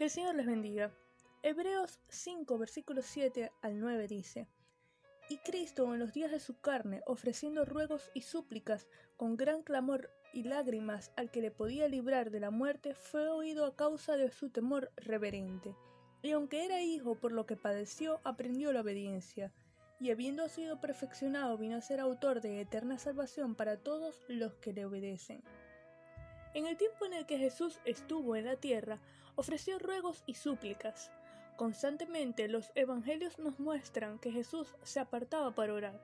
Que el Señor les bendiga. Hebreos 5, versículos 7 al 9 dice, Y Cristo en los días de su carne, ofreciendo ruegos y súplicas con gran clamor y lágrimas al que le podía librar de la muerte, fue oído a causa de su temor reverente. Y aunque era hijo por lo que padeció, aprendió la obediencia, y habiendo sido perfeccionado vino a ser autor de eterna salvación para todos los que le obedecen. En el tiempo en el que Jesús estuvo en la tierra, ofreció ruegos y súplicas. Constantemente los evangelios nos muestran que Jesús se apartaba para orar.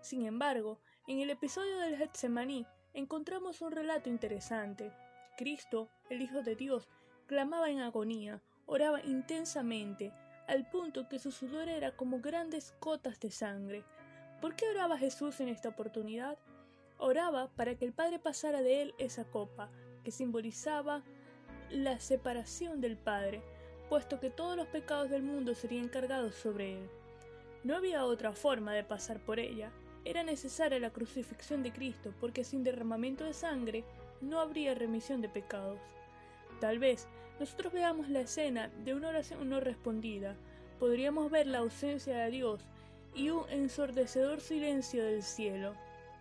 Sin embargo, en el episodio del Getsemaní encontramos un relato interesante. Cristo, el Hijo de Dios, clamaba en agonía, oraba intensamente, al punto que su sudor era como grandes gotas de sangre. ¿Por qué oraba Jesús en esta oportunidad? Oraba para que el Padre pasara de él esa copa, que simbolizaba la separación del Padre, puesto que todos los pecados del mundo serían cargados sobre él. No había otra forma de pasar por ella. Era necesaria la crucifixión de Cristo, porque sin derramamiento de sangre no habría remisión de pecados. Tal vez nosotros veamos la escena de una oración no respondida, podríamos ver la ausencia de Dios y un ensordecedor silencio del cielo.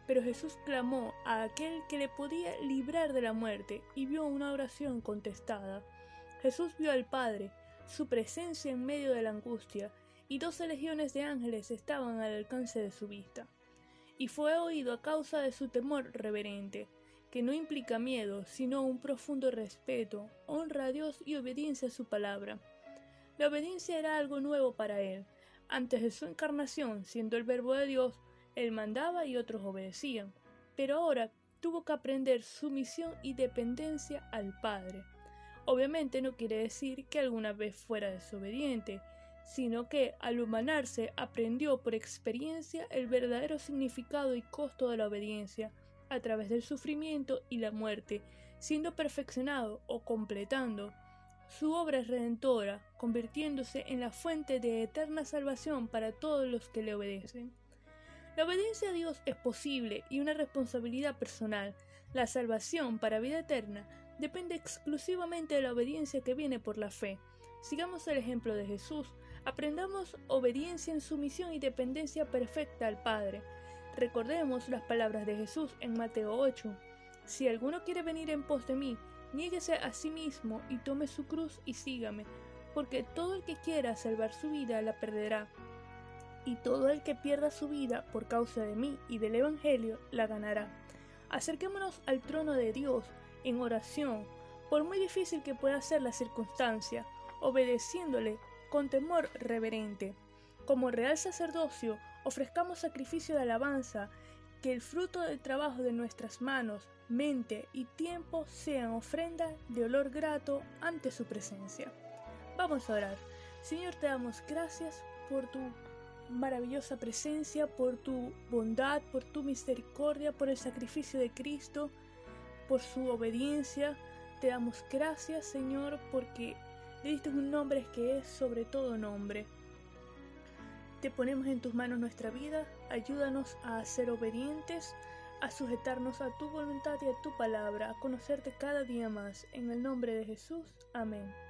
Pero Jesús clamó a aquel que le podía librar de la muerte y vio una oración contestada. Jesús vio al Padre, su presencia en medio de la angustia, y doce legiones de ángeles estaban al alcance de su vista. Y fue oído a causa de su temor reverente, que no implica miedo, sino un profundo respeto, honra a Dios y obediencia a su palabra. La obediencia era algo nuevo para él. Antes de su encarnación, siendo el verbo de Dios, él mandaba y otros obedecían, pero ahora tuvo que aprender sumisión y dependencia al Padre. Obviamente no quiere decir que alguna vez fuera desobediente, sino que al humanarse aprendió por experiencia el verdadero significado y costo de la obediencia a través del sufrimiento y la muerte, siendo perfeccionado o completando su obra redentora, convirtiéndose en la fuente de eterna salvación para todos los que le obedecen. La obediencia a Dios es posible y una responsabilidad personal. La salvación para vida eterna depende exclusivamente de la obediencia que viene por la fe. Sigamos el ejemplo de Jesús, aprendamos obediencia en sumisión y dependencia perfecta al Padre. Recordemos las palabras de Jesús en Mateo 8. Si alguno quiere venir en pos de mí, niéguese a sí mismo y tome su cruz y sígame, porque todo el que quiera salvar su vida la perderá y todo el que pierda su vida por causa de mí y del Evangelio la ganará. Acerquémonos al trono de Dios en oración, por muy difícil que pueda ser la circunstancia, obedeciéndole con temor reverente. Como real sacerdocio, ofrezcamos sacrificio de alabanza, que el fruto del trabajo de nuestras manos, mente y tiempo sean ofrenda de olor grato ante su presencia. Vamos a orar. Señor, te damos gracias por tu maravillosa presencia, por tu bondad, por tu misericordia, por el sacrificio de Cristo, por su obediencia. Te damos gracias, Señor, porque le diste un nombre que es sobre todo nombre. Te ponemos en tus manos nuestra vida, ayúdanos a ser obedientes, a sujetarnos a tu voluntad y a tu palabra, a conocerte cada día más. En el nombre de Jesús. Amén.